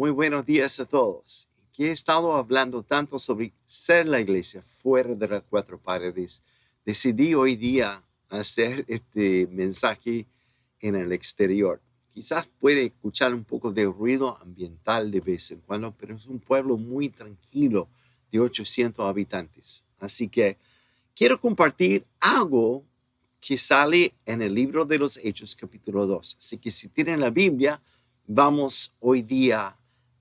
Muy buenos días a todos. Aquí he estado hablando tanto sobre ser la iglesia fuera de las cuatro paredes. Decidí hoy día hacer este mensaje en el exterior. Quizás puede escuchar un poco de ruido ambiental de vez en cuando, pero es un pueblo muy tranquilo de 800 habitantes. Así que quiero compartir algo que sale en el libro de los Hechos capítulo 2. Así que si tienen la Biblia, vamos hoy día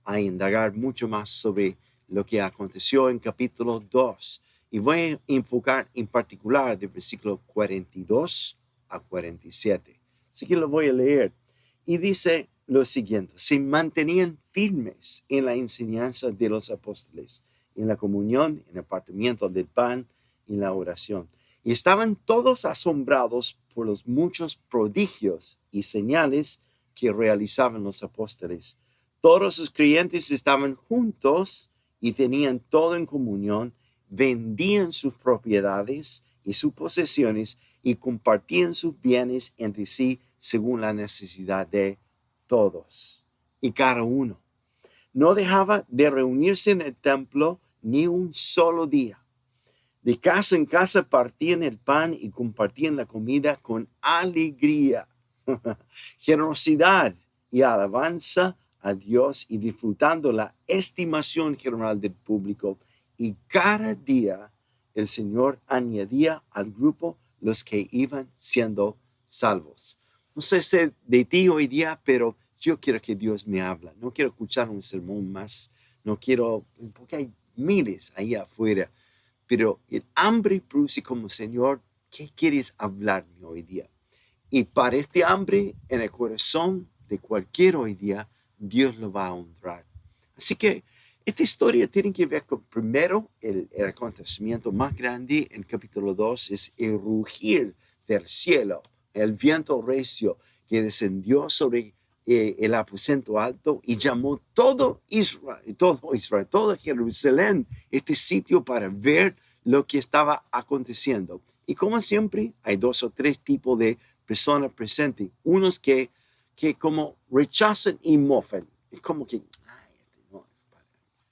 a indagar mucho más sobre lo que aconteció en capítulo 2. Y voy a enfocar en particular del versículo 42 a 47. Así que lo voy a leer. Y dice lo siguiente, se mantenían firmes en la enseñanza de los apóstoles, en la comunión, en el partimiento del pan, en la oración. Y estaban todos asombrados por los muchos prodigios y señales que realizaban los apóstoles. Todos sus creyentes estaban juntos y tenían todo en comunión, vendían sus propiedades y sus posesiones y compartían sus bienes entre sí según la necesidad de todos y cada uno. No dejaba de reunirse en el templo ni un solo día. De casa en casa partían el pan y compartían la comida con alegría, generosidad y alabanza a Dios y disfrutando la estimación general del público. Y cada día el Señor añadía al grupo los que iban siendo salvos. No sé si de ti hoy día, pero yo quiero que Dios me habla. No quiero escuchar un sermón más. No quiero, porque hay miles ahí afuera. Pero el hambre produce como Señor, ¿qué quieres hablarme hoy día? Y para este hambre en el corazón de cualquier hoy día, Dios lo va a honrar. Así que esta historia tiene que ver con, primero, el, acontecimiento más grande en capítulo 2 es el rugir del cielo, el viento recio que descendió sobre eh, el aposento alto y llamó todo Israel, todo Israel, todo Jerusalén, este sitio para ver lo que estaba aconteciendo. Y como siempre, hay dos o tres tipos de personas presentes. Unos que que como rechazan y mofan. Es como que, ay, este no,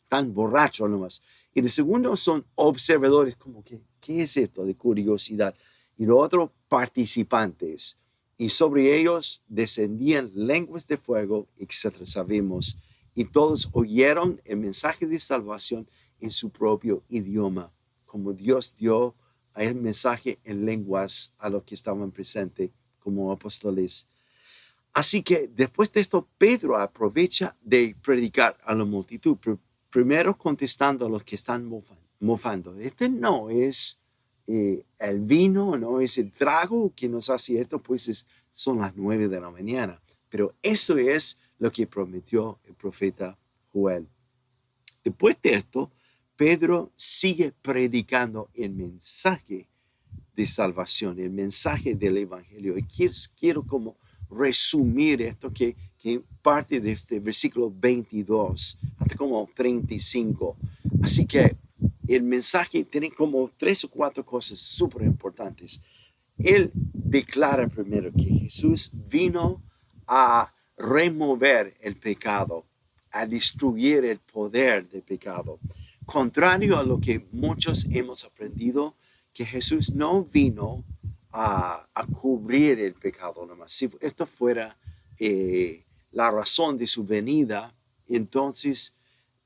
tan borracho nomás. Y el segundo son observadores, como que, ¿qué es esto de curiosidad? Y lo otro, participantes. Y sobre ellos descendían lenguas de fuego, etc. Sabemos. Y todos oyeron el mensaje de salvación en su propio idioma, como Dios dio el mensaje en lenguas a los que estaban presentes como apóstoles. Así que después de esto, Pedro aprovecha de predicar a la multitud, primero contestando a los que están mofando. Este no es eh, el vino, no es el trago que nos hace esto, pues son las nueve de la mañana. Pero eso es lo que prometió el profeta Joel. Después de esto, Pedro sigue predicando el mensaje de salvación, el mensaje del Evangelio. Y quiero como resumir esto que, que parte de este versículo 22 hasta como 35. Así que el mensaje tiene como tres o cuatro cosas súper importantes. Él declara primero que Jesús vino a remover el pecado, a destruir el poder del pecado. Contrario a lo que muchos hemos aprendido, que Jesús no vino a, cubrir el pecado nomás. Si esto fuera eh, la razón de su venida, entonces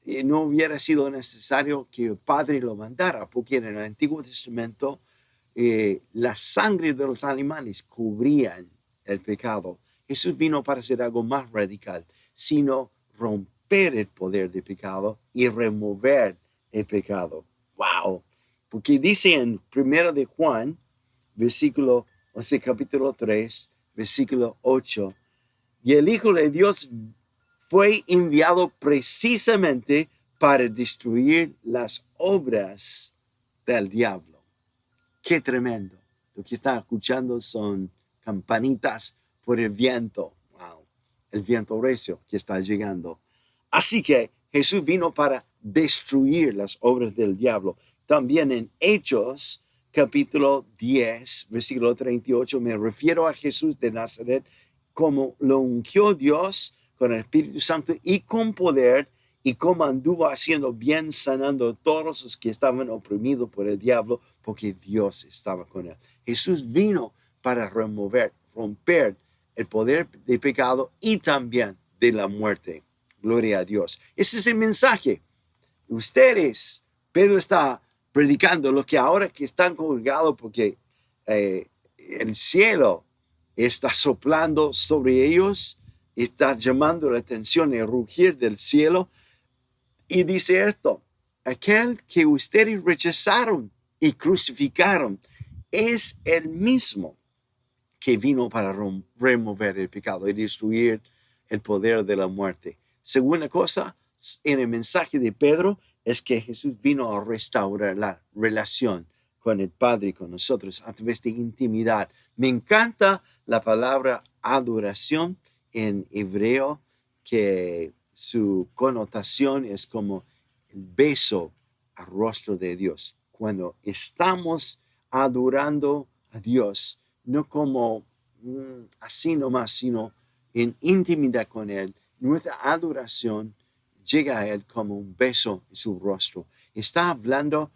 eh, no hubiera sido necesario que el Padre lo mandara, porque en el Antiguo Testamento eh, la sangre de los animales cubrían el pecado. Jesús vino para hacer algo más radical, sino romper el poder del pecado y remover el pecado. ¡Wow! Porque dice en 1 de Juan versículo, o sea, capítulo 3, versículo 8. Y el Hijo de Dios fue enviado precisamente para destruir las obras del diablo. Qué tremendo. Lo que está escuchando son campanitas por el viento. Wow. El viento recio que está llegando. Así que Jesús vino para destruir las obras del diablo. También en Hechos capítulo 10, versículo 38, me refiero a Jesús de Nazaret como lo ungió Dios con el Espíritu Santo y con poder y como anduvo haciendo bien, sanando a todos los que estaban oprimidos por el diablo, porque Dios estaba con él. Jesús vino para remover, romper el poder del pecado y también de la muerte. Gloria a Dios. Ese es el mensaje. Ustedes, Pedro está predicando lo que ahora que están congregados porque eh, el cielo está soplando sobre ellos, está llamando la atención, el rugir del cielo. Y dice esto, aquel que ustedes rechazaron y crucificaron es el mismo que vino para remover el pecado y destruir el poder de la muerte. Segunda cosa, en el mensaje de Pedro es que Jesús vino a restaurar la relación con el Padre y con nosotros a través de intimidad. Me encanta la palabra adoración en hebreo, que su connotación es como el beso al rostro de Dios. Cuando estamos adorando a Dios, no como mm, así nomás, sino en intimidad con Él. Nuestra adoración llega a Él como un beso en su rostro. Está hablando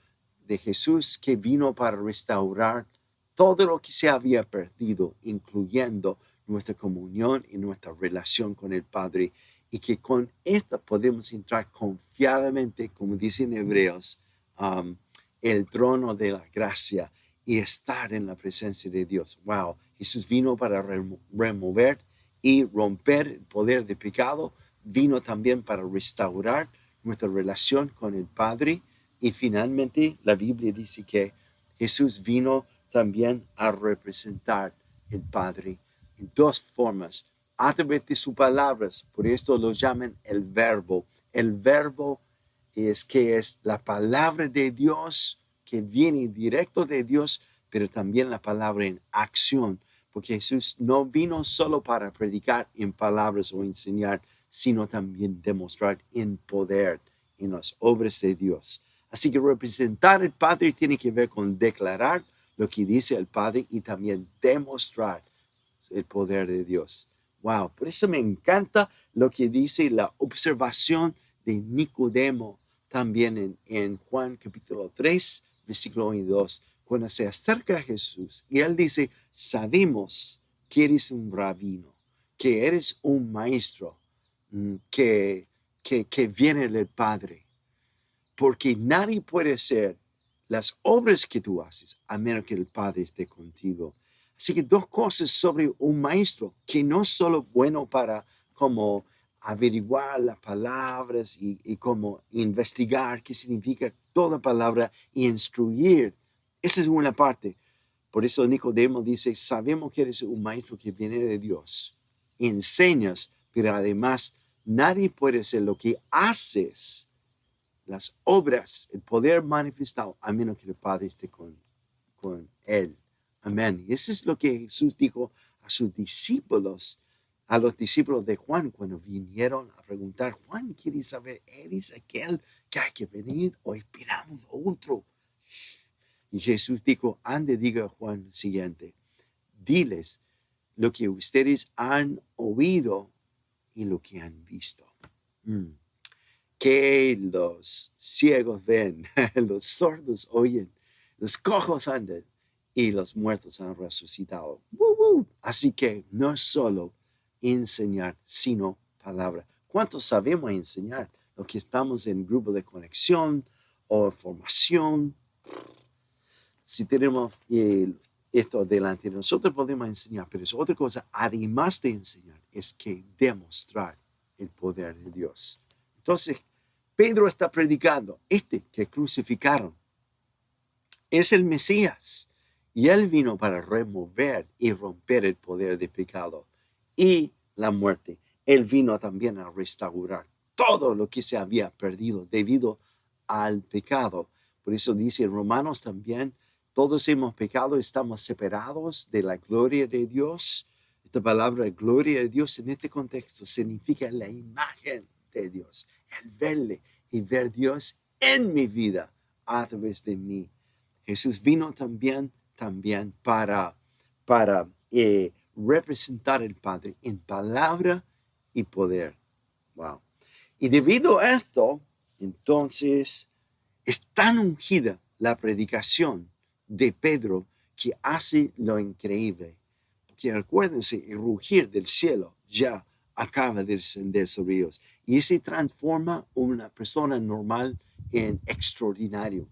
de Jesús que vino para restaurar todo lo que se había perdido, incluyendo nuestra comunión y nuestra relación con el Padre. Y que con esto podemos entrar confiadamente, como dicen Hebreos, um, el trono de la gracia y estar en la presencia de Dios. Wow, Jesús vino para remover y romper el poder de pecado, vino también para restaurar nuestra relación con el Padre. Y finalmente la Biblia dice que Jesús vino también a representar el Padre en dos formas, a través de sus palabras, por esto lo llaman el verbo. El verbo es que es la palabra de Dios que viene directo de Dios, pero también la palabra en acción, porque Jesús no vino solo para predicar en palabras o enseñar, sino también demostrar en poder en las obras de Dios. Así que representar al Padre tiene que ver con declarar lo que dice el Padre y también demostrar el poder de Dios. Wow, por eso me encanta lo que dice la observación de Nicodemo también en, en Juan capítulo 3, versículo 1 y 2, cuando se acerca a Jesús y él dice, sabemos que eres un rabino, que eres un maestro, que, que, que viene del Padre, porque nadie puede hacer las obras que tú haces a menos que el Padre esté contigo. Así que dos cosas sobre un maestro, que no solo bueno para como averiguar las palabras y, y como investigar qué significa toda palabra y instruir. Esa es una parte. Por eso Nicodemo dice, sabemos que eres un maestro que viene de Dios. Enseñas, pero además nadie puede hacer lo que haces, las obras, el poder manifestado, a menos que el Padre con, con él. Amén. Y eso es lo que Jesús dijo a sus discípulos a los discípulos de Juan cuando vinieron a preguntar, Juan, ¿quiere saber, eres aquel que hay que venir o esperamos otro? Y Jesús dijo, ande, diga Juan siguiente, diles lo que ustedes han oído y lo que han visto. Mm. Que los ciegos ven, los sordos oyen, los cojos andan y los muertos han resucitado. Así que no es solo enseñar, sino palabra. ¿Cuántos sabemos enseñar? Los que estamos en grupo de conexión o formación. Si tenemos esto delante de nosotros, podemos enseñar, pero es otra cosa, además de enseñar, es que demostrar el poder de Dios. Entonces, Pedro está predicando, este que crucificaron, es el Mesías. Y él vino para remover y romper el poder de pecado y la muerte. Él vino también a restaurar todo lo que se había perdido debido al pecado. Por eso dice Romanos también, todos hemos pecado, estamos separados de la gloria de Dios. Esta palabra gloria de Dios en este contexto significa la imagen de Dios, el verle y ver Dios en mi vida a través de mí. Jesús vino también, también para, para eh, representar el Padre en palabra y poder. Wow. Y debido a esto, entonces, es tan ungida la predicación de Pedro que hace lo increíble. Porque recuérdense, el rugir del cielo ya acaba de descender sobre ellos. Y se transforma una persona normal en extraordinario,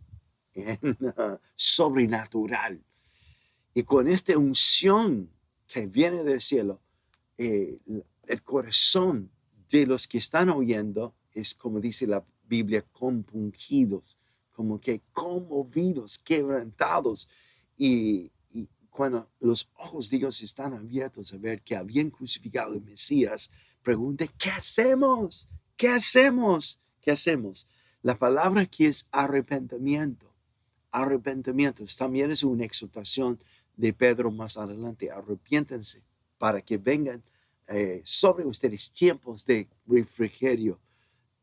en uh, sobrenatural. Y con esta unción que viene del cielo, eh, el corazón de los que están oyendo es como dice la Biblia, compungidos, como que conmovidos, quebrantados. Y, y, cuando los ojos de Dios están abiertos a ver que habían crucificado al Mesías, pregunte, ¿qué hacemos? ¿Qué hacemos? ¿Qué hacemos? La palabra aquí es arrepentimiento. Arrepentimiento también es una exhortación de Pedro más adelante. Arrepiéntense para que vengan eh, sobre ustedes tiempos de refrigerio,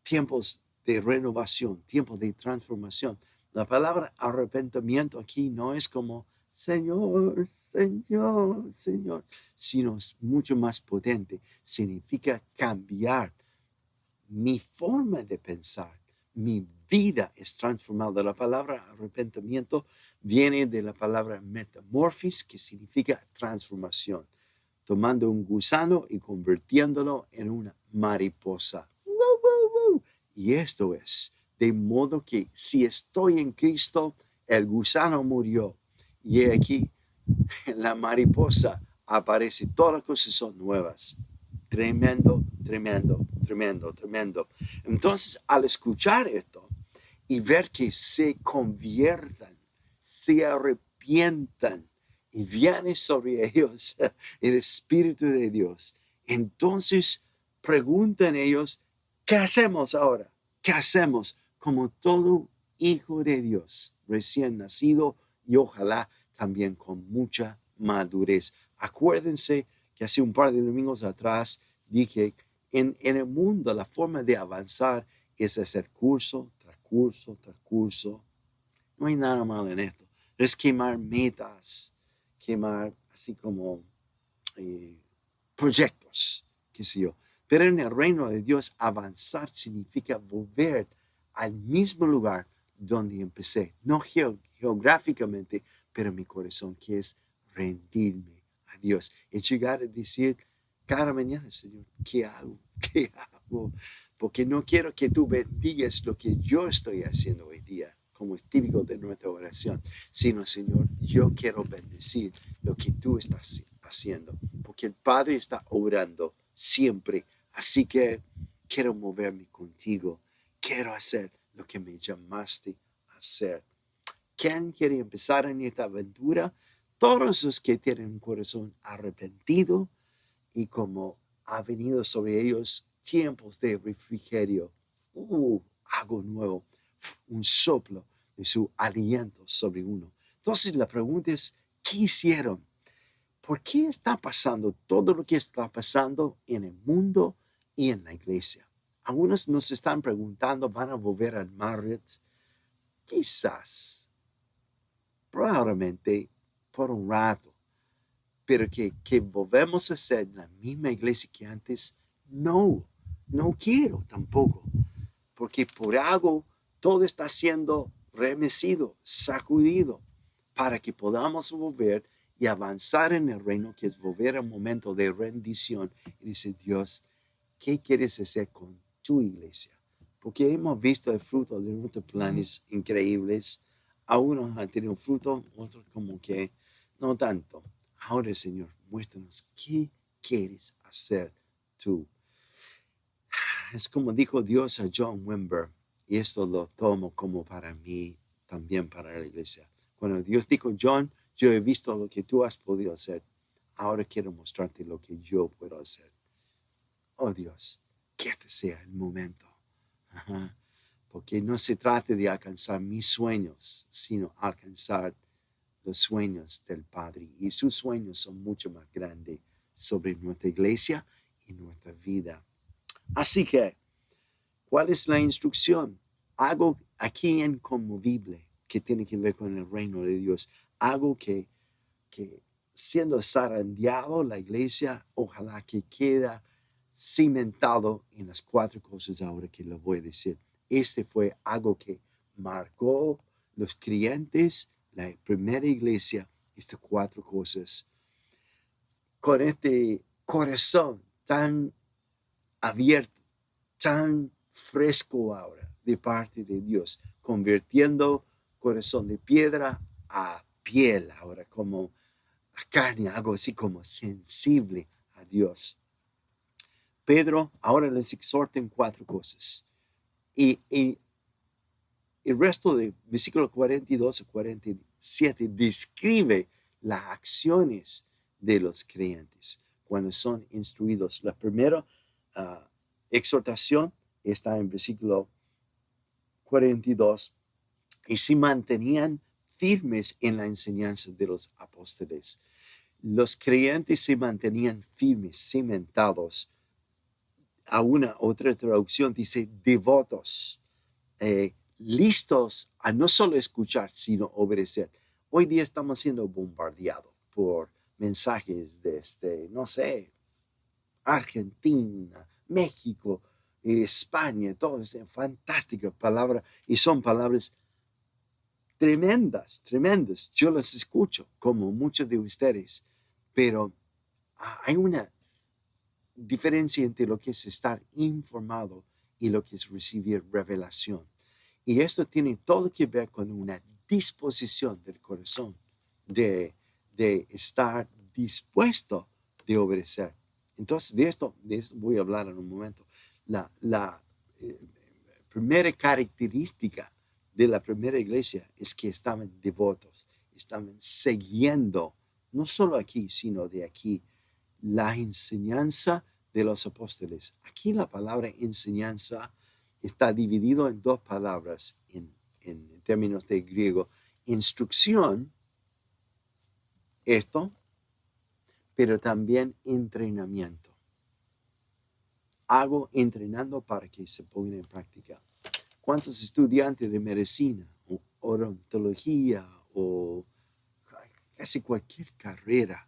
tiempos de renovación, tiempos de transformación. La palabra arrepentimiento aquí no es como Señor, Señor, Señor, sino es mucho más potente. Significa cambiar mi forma de pensar, mi vida es transformada. La palabra arrepentimiento viene de la palabra metamorfis, que significa transformación, tomando un gusano y convirtiéndolo en una mariposa. Y esto es, de modo que si estoy en Cristo, el gusano murió. Y aquí la mariposa aparece, todas las cosas son nuevas. Tremendo, tremendo, tremendo, tremendo. Entonces, al escuchar esto y ver que se conviertan, se arrepientan y viene sobre ellos el Espíritu de Dios, entonces preguntan ellos, ¿qué hacemos ahora? ¿Qué hacemos? Como todo hijo de Dios recién nacido y ojalá también con mucha madurez. Acuérdense que hace un par de domingos atrás dije, en, en el mundo la forma de avanzar es hacer curso tras curso tras curso. No hay nada malo en esto. Es quemar metas, quemar así como eh, proyectos, qué sé yo. Pero en el reino de Dios, avanzar significa volver al mismo lugar donde empecé. No geográficamente, pero mi corazón, que es rendirme Dios. Es llegar a decir cada mañana, Señor, ¿qué hago? ¿Qué hago? Porque no quiero que tú bendigas lo que yo estoy haciendo hoy día, como es típico de nuestra oración, sino, Señor, yo quiero bendecir lo que tú estás haciendo, porque el Padre está orando siempre. Así que quiero moverme contigo, quiero hacer lo que me llamaste a hacer. ¿Quién quiere empezar en esta aventura? todos los que tienen un corazón arrepentido y como ha venido sobre ellos tiempos de refrigerio, uh, algo nuevo, un soplo de su aliento sobre uno. Entonces la pregunta es, ¿qué hicieron? ¿Por qué está pasando todo lo que está pasando en el mundo y en la iglesia? Algunos nos están preguntando, ¿van a volver al Marriott? Quizás, probablemente por un rato, pero que, que volvemos a ser la misma iglesia que antes, no, no quiero tampoco, porque por algo todo está siendo remecido, sacudido, para que podamos volver y avanzar en el reino, que es volver a momento de rendición y dice Dios, ¿qué quieres hacer con tu iglesia? Porque hemos visto el fruto de nuestros planes increíbles. A unos han tenido fruto, otros como que no tanto. Ahora, Señor, muéstranos qué quieres hacer tú. Es como dijo Dios a John Wimber, y esto lo tomo como para mí, también para la iglesia. Cuando Dios dijo, John, yo he visto lo que tú has podido hacer, ahora quiero mostrarte lo que yo puedo hacer. Oh Dios, que te sea el momento. Porque no se trata de alcanzar mis sueños, sino alcanzar los sueños del Padre y sus sueños son mucho más grandes sobre nuestra iglesia y nuestra vida. Así que, ¿cuál es la instrucción? Algo aquí inconmovible que tiene que ver con el reino de Dios. Algo que, que siendo zarandeado la iglesia, ojalá que queda cimentado en las cuatro cosas ahora que lo voy a decir. Este fue algo que marcó los creyentes, la primera iglesia, estas cuatro cosas. Con este corazón tan abierto, tan fresco ahora de parte de Dios, convirtiendo corazón de piedra a piel ahora, como a carne, algo así como sensible a Dios. Pedro ahora les exhorta en cuatro cosas. Y, el resto de versículo 42 a 47 describe las acciones de los creyentes cuando son instruidos. La primera ah, exhortación está en versículo 42 y se mantenían firmes en la enseñanza de los apóstoles. Los creyentes se mantenían firmes, cimentados. A una otra traducción dice devotos, eh, listos a no solo escuchar, sino obedecer. Hoy día estamos siendo bombardeados por mensajes desde, este, no sé, Argentina, México, España, todo es fantástica palabra y son palabras tremendas, tremendas. Yo las escucho como muchos de ustedes, pero hay una diferencia entre lo que es estar informado y lo que es recibir revelación. Y esto tiene todo que ver con una disposición del corazón de, estar dispuesto de obedecer. Entonces, de esto, de esto voy a hablar en un momento la, eh, primera característica de la primera iglesia es que estaban devotos, estaban siguiendo, no solo aquí, sino de aquí, la enseñanza de los apóstoles. Aquí la palabra enseñanza está dividido en dos palabras en, en términos de griego. Instrucción, esto, pero también entrenamiento hago entrenando para que se ponga en práctica. ¿Cuántos estudiantes de medicina o odontología o casi cualquier carrera,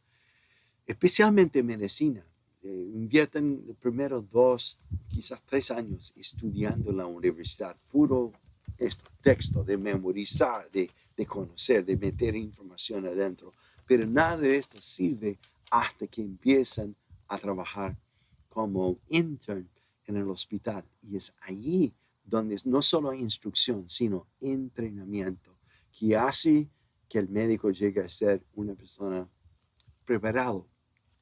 especialmente medicina, eh, invierten los primeros dos, quizás tres años estudiando en la universidad, puro texto de memorizar, de, de conocer, de meter información adentro. Pero nada de esto sirve hasta que empiezan a trabajar como intern en el hospital. Y es allí donde no solo hay instrucción, sino entrenamiento, que hace que el médico llegue a ser una persona preparado,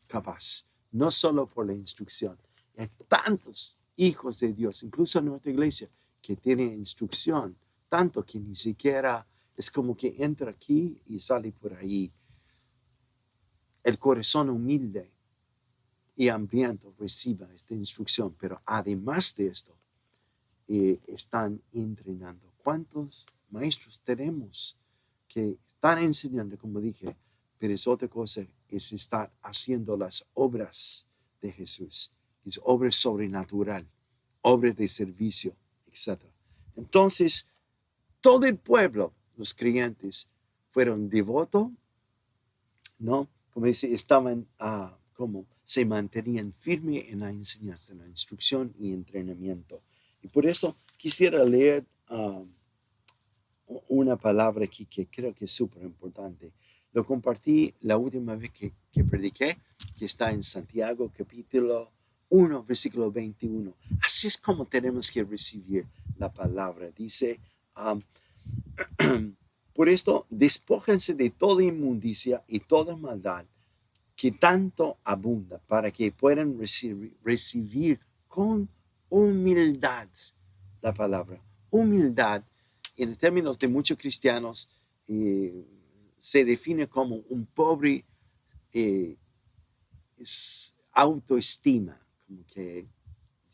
capaz, no solo por la instrucción. Hay tantos hijos de Dios, incluso en nuestra iglesia, que tienen instrucción, tanto que ni siquiera es como que entra aquí y sale por ahí. El corazón humilde y hambriento reciba esta instrucción, pero además de esto, eh, están entrenando. ¿Cuántos maestros tenemos que están enseñando, como dije, pero es otra cosa, es estar haciendo las obras de Jesús, es obra sobrenatural, obras de servicio, etc. Entonces, todo el pueblo, los creyentes, fueron devotos, ¿no? Como dice, estaban uh, como se mantenían firmes en la enseñanza, en la instrucción y entrenamiento. Y por eso quisiera leer um, una palabra aquí que creo que es súper importante. Lo compartí la última vez que, que prediqué, que está en Santiago capítulo 1, versículo 21. Así es como tenemos que recibir la palabra. Dice, um, por esto, despójense de toda inmundicia y toda maldad que tanto abunda para que puedan recibir, con humildad la palabra. Humildad, en términos de muchos cristianos, eh, se define como un pobre eh, autoestima, como que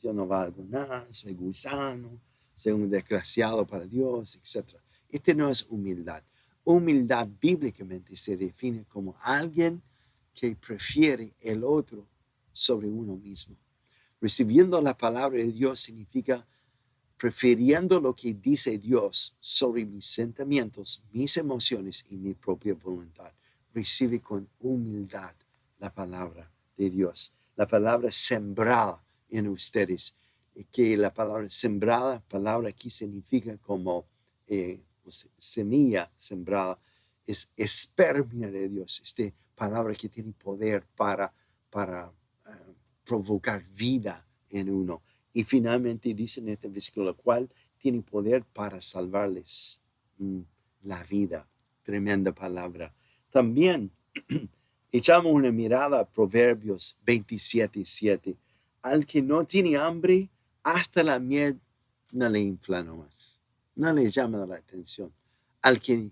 yo no valgo nada, soy gusano, soy un desgraciado para Dios, etc. Este no es humildad. Humildad bíblicamente se define como alguien que prefiere el otro sobre uno mismo. Recibiendo la palabra de Dios significa prefiriendo lo que dice Dios sobre mis sentimientos, mis emociones y mi propia voluntad. Recibe con humildad la palabra de Dios. La palabra sembrada en ustedes. Que la palabra sembrada, palabra aquí significa como eh, semilla sembrada, es espermia de Dios, esta palabra que tiene poder para, para eh, provocar vida en uno. Y finalmente dice en este versículo, cual tiene poder para salvarles mm, la vida. Tremenda palabra. También echamos una mirada a Proverbios 27 7. Al que no tiene hambre, hasta la miel no le infla más. No le llama la atención. Al que,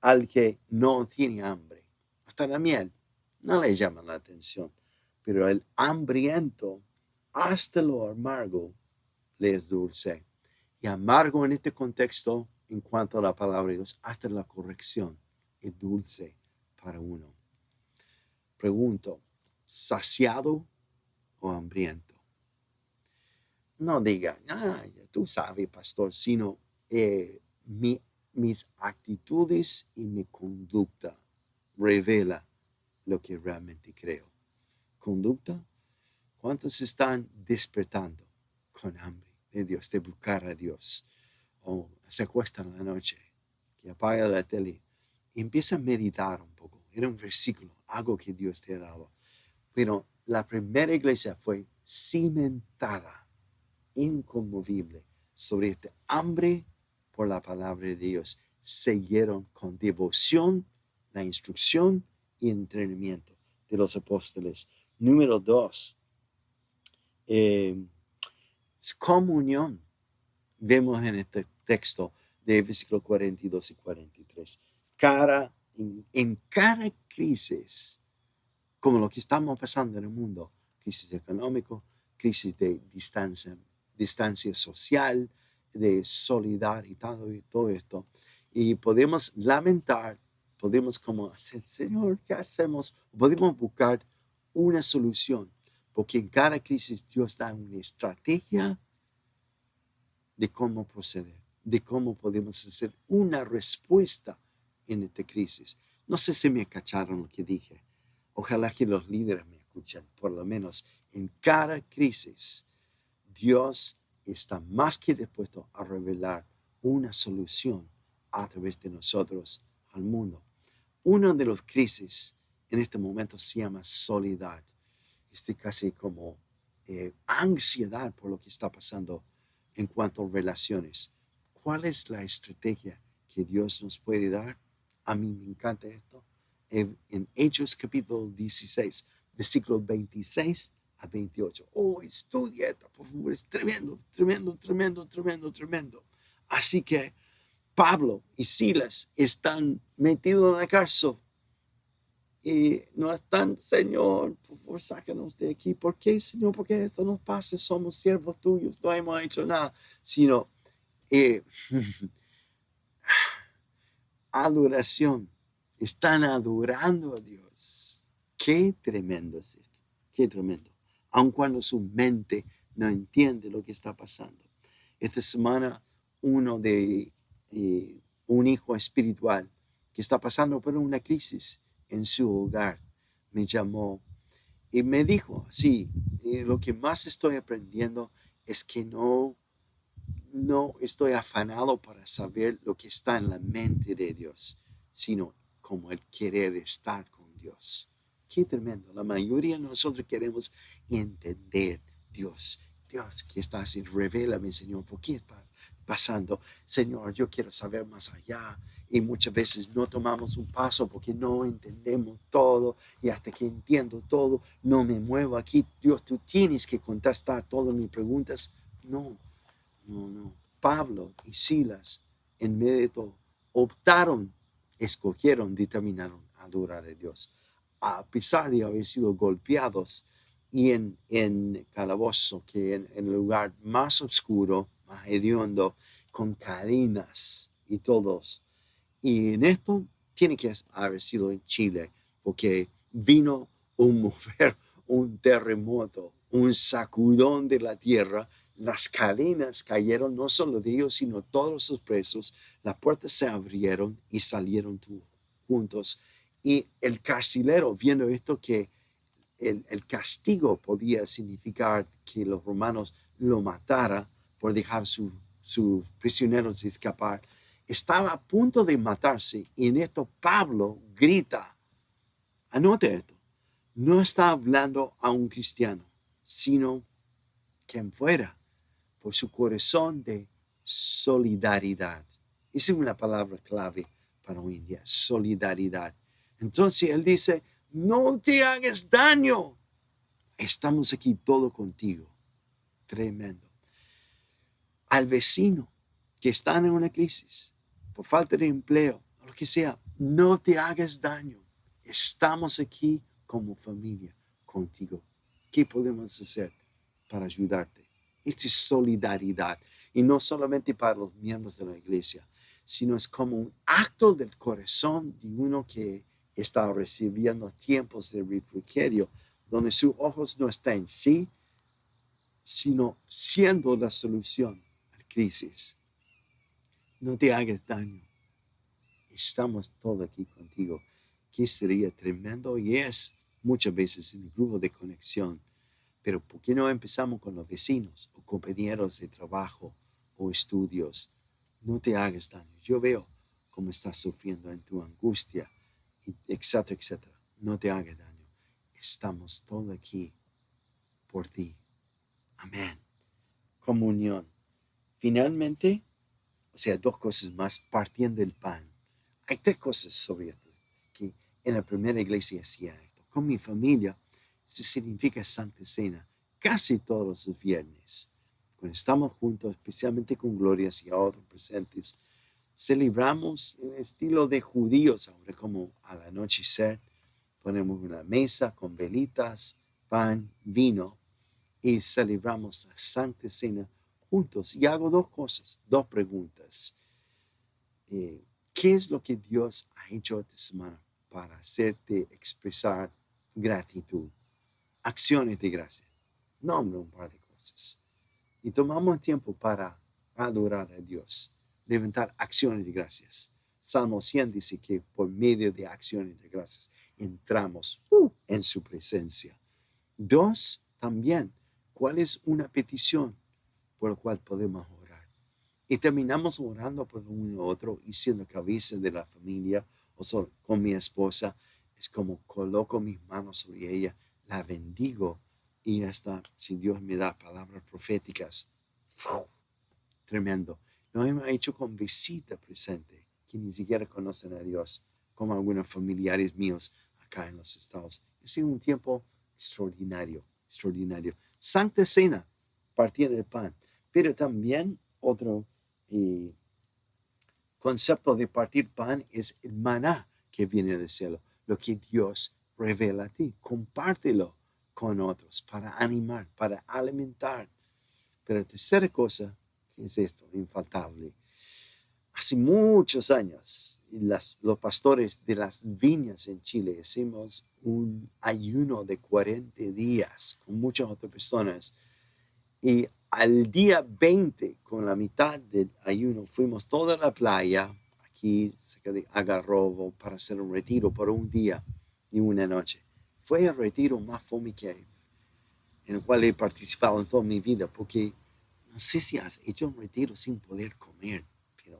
al que no tiene hambre, hasta la miel no le llama la atención. Pero el hambriento hasta lo amargo le es dulce. Y amargo en este contexto, en cuanto a la palabra de Dios, hasta la corrección, es dulce para uno. Pregunto, ¿saciado o hambriento? No diga, tú sabes, pastor, sino eh, mis actitudes y mi conducta revela lo que realmente creo. Conducta ¿Cuántos están despertando con hambre de Dios, de buscar a Dios? O se acuestan la noche, que apaga la tele y empieza a meditar un poco. Era un versículo, algo que Dios te ha dado. Pero la primera iglesia fue cimentada, inconmovible, sobre este hambre por la palabra de Dios. Siguieron con devoción la instrucción y entrenamiento de los apóstoles. Número dos, eh, comunión. Vemos en este texto de versículo 42 y 43. Cara, en, cada crisis, como lo que estamos pasando en el mundo, crisis económico, crisis de distancia, distancia social, de solidaridad y todo esto. Y podemos lamentar, podemos como, Señor, ¿qué hacemos? Podemos buscar una solución porque en cada crisis Dios da una estrategia de cómo proceder, de cómo podemos hacer una respuesta en esta crisis. No sé si me cacharon lo que dije. Ojalá que los líderes me escuchen. Por lo menos en cada crisis, Dios está más que dispuesto a revelar una solución a través de nosotros al mundo. Una de las crisis en este momento se llama soledad este casi como eh, ansiedad por lo que está pasando en cuanto a relaciones. ¿Cuál es la estrategia que Dios nos puede dar? A mí me encanta esto. En, Hechos capítulo 16, versículo 26 a 28. Oh, estudia esto, por favor. Es tremendo, tremendo, tremendo, tremendo, tremendo. Así que Pablo y Silas están metidos en la cárcel y no están, Señor, por favor, sácanos de aquí. ¿Por qué, Señor? Porque esto nos pasa, somos siervos tuyos, no hemos hecho nada, sino eh, adoración. Están adorando a Dios. Qué tremendo es esto, qué tremendo. Aun cuando su mente no entiende lo que está pasando. Esta semana, uno de eh, un hijo espiritual que está pasando por una crisis en su hogar, me llamó y me dijo, sí, lo que más estoy aprendiendo es que no, no estoy afanado para saber lo que está en la mente de Dios, sino como el querer estar con Dios. Qué tremendo. La mayoría de nosotros queremos entender Dios. Dios, ¿qué está así? Revélame, Señor, ¿por qué está pasando? Señor, yo quiero saber más allá y muchas veces no tomamos un paso porque no entendemos todo y hasta que entiendo todo no me muevo aquí. Dios, tú tienes que contestar todas mis preguntas. No, no, no. Pablo y Silas en medio de todo optaron, escogieron, determinaron adorar a Dios. A pesar de haber sido golpeados y en, en calabozo, que en, en el lugar más oscuro, hediondo, con cadenas y todos y en esto tiene que haber sido en Chile, porque vino un mover, un terremoto, un sacudón de la tierra. Las cadenas cayeron no solo de ellos, sino todos sus presos. Las puertas se abrieron y salieron juntos. Y el carcelero, viendo esto, que el, el castigo podía significar que los romanos lo matara por dejar sus su prisioneros escapar. Estaba a punto de matarse y en esto Pablo grita, anote esto, no está hablando a un cristiano, sino quien fuera, por su corazón de solidaridad. Esa es una palabra clave para hoy día, solidaridad. Entonces él dice, no te hagas daño. Estamos aquí todo contigo. Tremendo. Al vecino que está en una crisis, por falta de empleo, o lo que sea, no te hagas daño. Estamos aquí como familia contigo. ¿Qué podemos hacer para ayudarte? Esta es solidaridad. Y no solamente para los miembros de la iglesia, sino es como un acto del corazón de uno que está recibiendo tiempos de refrigerio, donde sus ojos no están en sí, sino siendo la solución crisis. No te hagas daño. Estamos todos aquí contigo. Que sería tremendo y es muchas veces en el grupo de conexión. Pero ¿por qué no empezamos con los vecinos o compañeros de trabajo o estudios? No te hagas daño. Yo veo cómo estás sufriendo en tu angustia, etcétera, etcétera. No te hagas daño. Estamos todos aquí por ti. Amén. Comunión. Finalmente, o sea, dos cosas más partiendo el pan. Hay tres cosas sobre esto que en la primera iglesia hacía esto. Con mi familia, se significa Santa Cena casi todos los viernes. Cuando estamos juntos, especialmente con glorias y otros presentes, celebramos en estilo de judíos, ahora como al anochecer, ponemos una mesa con velitas, pan, vino y celebramos la Santa Cena juntos. Y hago dos cosas, dos preguntas. Eh, ¿Qué es lo que Dios ha hecho esta semana para hacerte expresar gratitud? Acciones de gracia. Nombre un par de cosas. Y tomamos tiempo para adorar a Dios levantar acciones de gracias. Salmo 100 dice que por medio de acciones de gracias entramos uh, en su presencia. Dos, también, ¿cuál es una petición por la cual podemos orar? Y terminamos orando por uno otro y siendo cabeza de la familia o solo con mi esposa. Es como coloco mis manos sobre ella, la bendigo y hasta si Dios me da palabras proféticas. Tremendo no hemos hecho con visita presente, que ni siquiera conocen a Dios, como algunos familiares míos acá en los Estados. Ha sido un tiempo extraordinario, extraordinario. Santa Cena, partida del pan, pero también otro eh, concepto de partir pan es el maná que viene del cielo, lo que Dios revela a ti. Compártelo con otros para animar, para alimentar. Pero la tercera cosa es esto? Infaltable. Hace muchos años, los pastores de las viñas en Chile hicimos un ayuno de 40 días con muchas otras personas. Y al día 20, con la mitad del ayuno, fuimos toda la playa, aquí cerca de Agarrobo, para hacer un retiro por un día y una noche. Fue el retiro más fome que en el cual he participado en toda mi vida, porque no sé si has hecho un retiro sin poder comer, pero...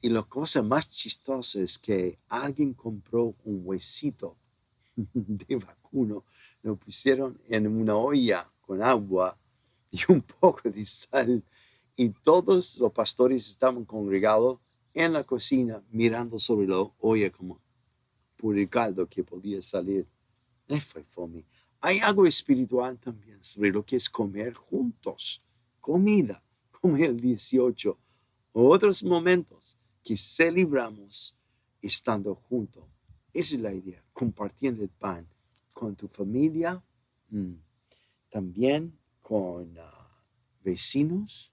Y la cosa más chistosa es que alguien compró un huesito de vacuno, lo pusieron en una olla con agua y un poco de sal y todos los pastores estaban congregados en la cocina mirando sobre la olla como por el caldo que podía salir. Fue fome. Hay algo espiritual también sobre lo que es comer juntos, comida, como el 18, otros momentos que celebramos estando juntos. Esa es la idea, compartiendo el pan con tu familia, mm, también con ah, vecinos,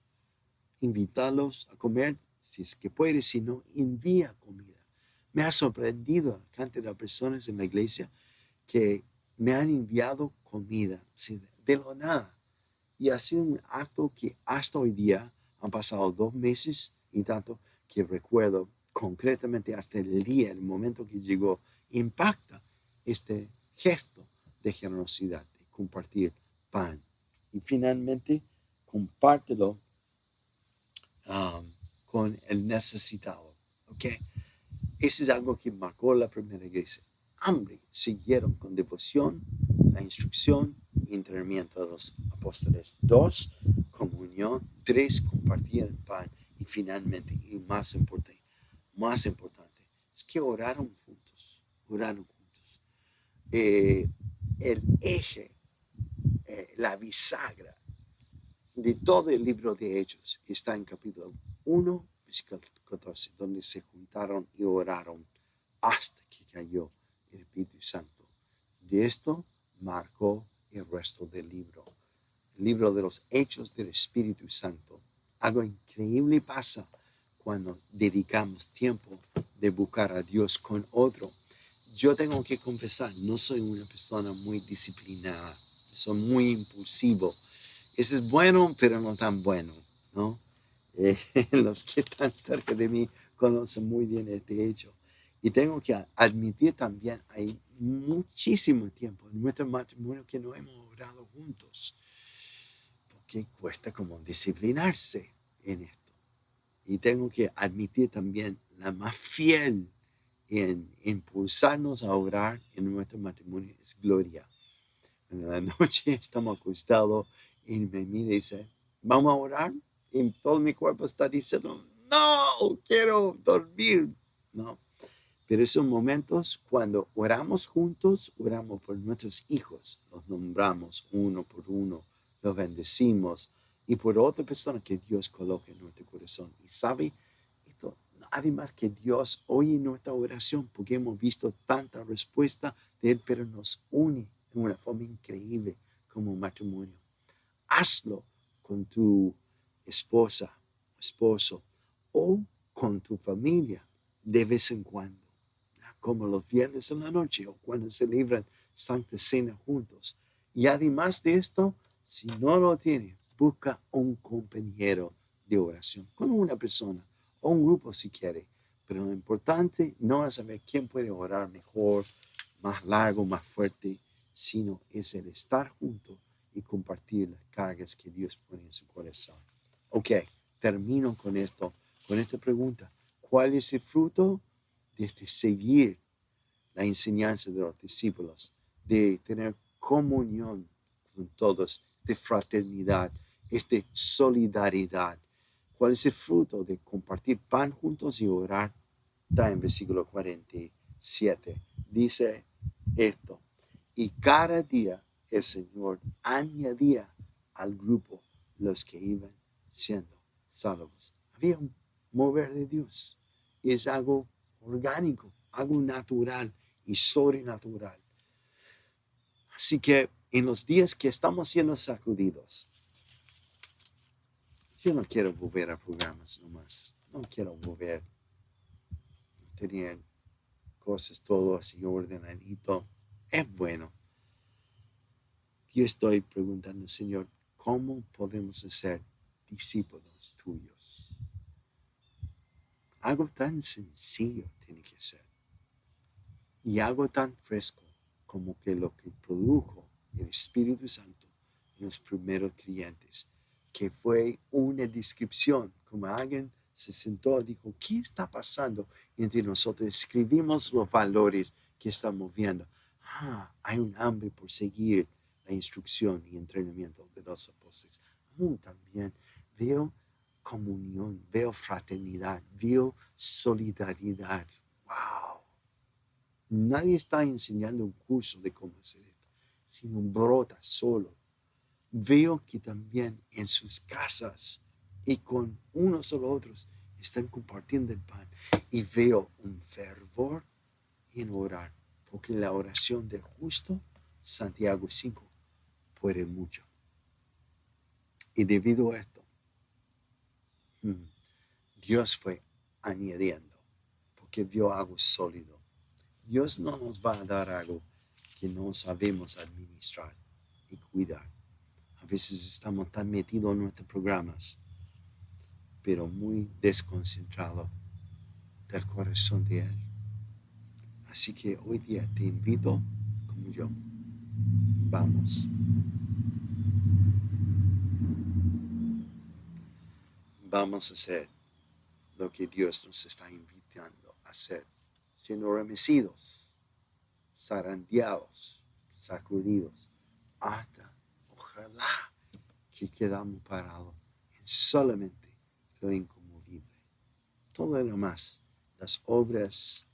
invitarlos a comer, si es que puedes, si no, envía comida. Me ha sorprendido la cantidad de personas en la iglesia que me han enviado comida de lo nada. Y ha sido un acto que hasta hoy día han pasado dos meses y tanto que recuerdo concretamente hasta el día, el momento que llegó, impacta esta gesto de generosidad, de compartir pan. Y finalmente, compártelo um, con el necesitado. ¿Ok? Eso es algo que marcó la primera iglesia. Hambre, siguieron con devoción la instrucción y entrenamiento de los apóstoles. Dos, comunión. Tres, compartir el pan. Y finalmente, y más importante, más importante, es que oraron juntos. Oraron juntos. Eh, el eje, la bisagra de todo el libro de Hechos está en capítulo 1, versículo 14, donde se juntaron y oraron hasta que cayó el Espíritu Santo. De esto marcó el resto del libro. El libro de los Hechos del Espíritu Santo. Algo increíble pasa cuando dedicamos tiempo de buscar a Dios con otro. Yo tengo que confesar, no soy una persona muy disciplinada, soy muy impulsivo. Eso es bueno, pero no tan bueno, ¿no? Eh, los que están cerca de mí conocen muy bien este hecho. Y tengo que admitir también, hay muchísimo tiempo en nuestro matrimonio que no hemos orado juntos, porque cuesta como disciplinarse en esto. Y tengo que admitir también la más fiel en impulsarnos a orar en nuestro matrimonio es Gloria. En la noche estamos acostados y me mira y dice, vamos a orar. Y todo mi cuerpo está diciendo, no, quiero dormir. No, pero esos momentos cuando oramos juntos, oramos por nuestros hijos, los nombramos uno por uno, los bendecimos y por otra persona que Dios coloque en nuestro corazón. Y sabe, esto, además que Dios oye nuestra oración porque hemos visto tanta respuesta de Él, pero nos une de una forma increíble como matrimonio. Hazlo con tu esposa, esposo o con tu familia de vez en cuando como los viernes en la noche o cuando celebran Santa Cena juntos. Y además de esto, si no lo tiene, busca un compañero de oración con una persona o un grupo si quiere. Pero lo importante no es saber quién puede orar mejor, más largo, más fuerte, sino es el estar junto y compartir las cargas que Dios pone en su corazón. Ok, termino con esto, con esta pregunta. ¿Cuál es el fruto de este seguir la enseñanza de los discípulos, de tener comunión con todos, de fraternidad, de solidaridad. ¿Cuál es el fruto de compartir pan juntos y orar? Está en versículo 47. Dice esto. Y cada día el Señor añadía al grupo los que iban siendo salvos. Había un mover de Dios. Es algo orgánico, algo natural y sobrenatural. Así que en los días que estamos siendo sacudidos, yo no quiero volver a programas nomás, no quiero volver a tener cosas todo así ordenadito. Es bueno. Yo estoy preguntando, Señor, ¿cómo podemos ser discípulos tuyos? Algo tan sencillo tiene que ser. Y algo tan fresco como que lo que produjo el Espíritu Santo en los primeros creyentes, que fue una descripción, como alguien se sentó y dijo, ¿qué está pasando entre nosotros? Escribimos los valores que estamos viendo. Ah, hay un hambre por seguir la instrucción y entrenamiento de los apóstoles. Aún también veo comunión, veo fraternidad, veo solidaridad. ¡Wow! Nadie está enseñando un curso de cómo hacer esto, sino brota solo. Veo que también en sus casas y con unos o otros están compartiendo el pan. Y veo un fervor en orar, porque la oración del justo, Santiago 5, puede mucho. Y debido a esto, mm, Dios fue añadiendo, porque vio algo sólido Dios no nos va a dar algo que no sabemos administrar y cuidar. A veces estamos tan metidos en nuestros programas, pero muy desconcentrados del corazón de Él. Así que hoy día te invito, como yo. Vamos. Vamos a hacer lo que Dios nos está invitando a hacer, siendo remecidos, zarandeados, sacudidos, hasta, ojalá, que quedamos parados en solamente lo inconmovible. Todo lo más, las obras,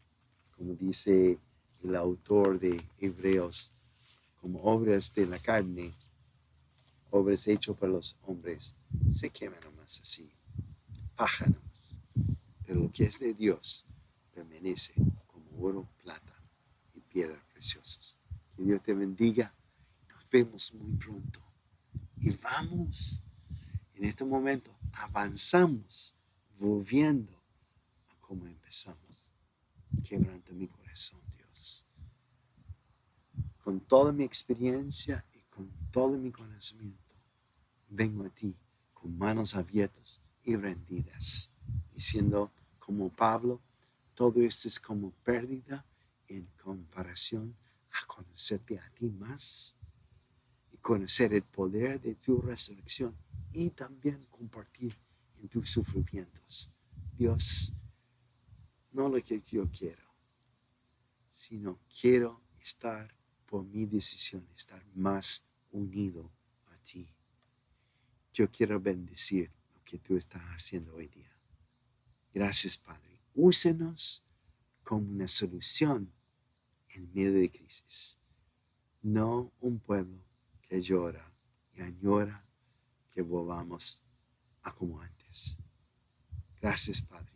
como dice el autor de Hebreos, como obras de la carne, obras hechas por los hombres, se queman nomás así, pájaros. Pero lo que es de Dios permanece como oro, plata y piedras preciosas. Que Dios te bendiga. Nos vemos muy pronto. Y vamos, en este momento, avanzamos, volviendo a como empezamos. Quebranta mi corazón, Dios. Con toda mi experiencia y con todo mi conocimiento, vengo a ti con manos abiertas y rendidas, diciendo como Pablo, todo esto es como pérdida en comparación a conocerte a ti más y conocer el poder de tu resurrección y también compartir en tus sufrimientos. Dios, no lo que yo quiero, sino quiero estar por mi decisión, estar más unido a ti. Yo quiero bendecir lo que tú estás haciendo hoy día. Gracias, Padre. Úsenos como una solución en medio de crisis. No un pueblo que llora y añora que volvamos a como antes. Gracias, Padre,